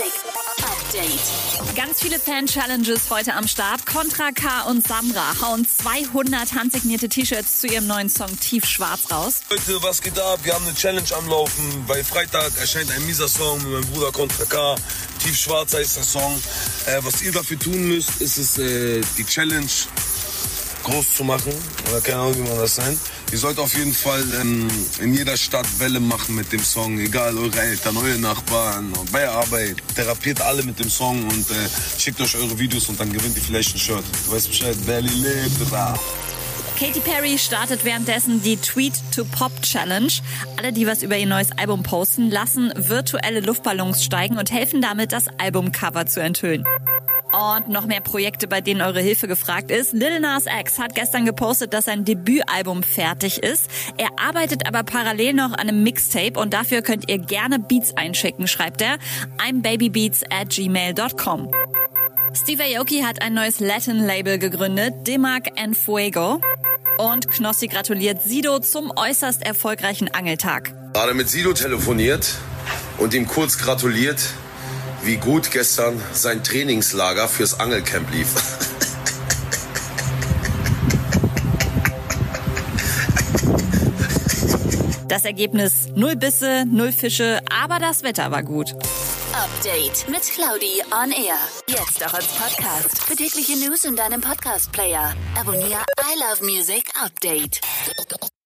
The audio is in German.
Update. Ganz viele Fan-Challenges heute am Start. Contra K und Samra hauen 200 handsignierte T-Shirts zu ihrem neuen Song Tiefschwarz raus. Leute, was geht ab? Wir haben eine Challenge am Laufen. Bei Freitag erscheint ein mieser Song mit meinem Bruder Contra K. Tiefschwarz heißt der Song. Äh, was ihr dafür tun müsst, ist es, äh, die Challenge groß zu machen. Oder keine Ahnung, wie man das nennt. Ihr sollt auf jeden Fall ähm, in jeder Stadt Welle machen mit dem Song. Egal, eure Eltern, eure Nachbarn, bei der Arbeit. Therapiert alle mit dem Song und äh, schickt euch eure Videos und dann gewinnt ihr vielleicht ein Shirt. Du weißt Bescheid, Belly lebt, da. Katy Perry startet währenddessen die Tweet to Pop Challenge. Alle, die was über ihr neues Album posten, lassen virtuelle Luftballons steigen und helfen damit, das Albumcover zu enthüllen. Und noch mehr Projekte, bei denen eure Hilfe gefragt ist. Lil Nas X hat gestern gepostet, dass sein Debütalbum fertig ist. Er arbeitet aber parallel noch an einem Mixtape und dafür könnt ihr gerne Beats einschicken, schreibt er. I'm babybeats at gmail.com. Steve Aoki hat ein neues Latin-Label gegründet, Dimac and Fuego. Und Knossi gratuliert Sido zum äußerst erfolgreichen Angeltag. Gerade mit Sido telefoniert und ihm kurz gratuliert, wie gut gestern sein Trainingslager fürs Angelcamp lief. Das Ergebnis null Bisse, null Fische, aber das Wetter war gut. Update mit Claudi on Air. Jetzt auch als Podcast. Für tägliche News in deinem Podcast-Player. Abonniere I Love Music Update.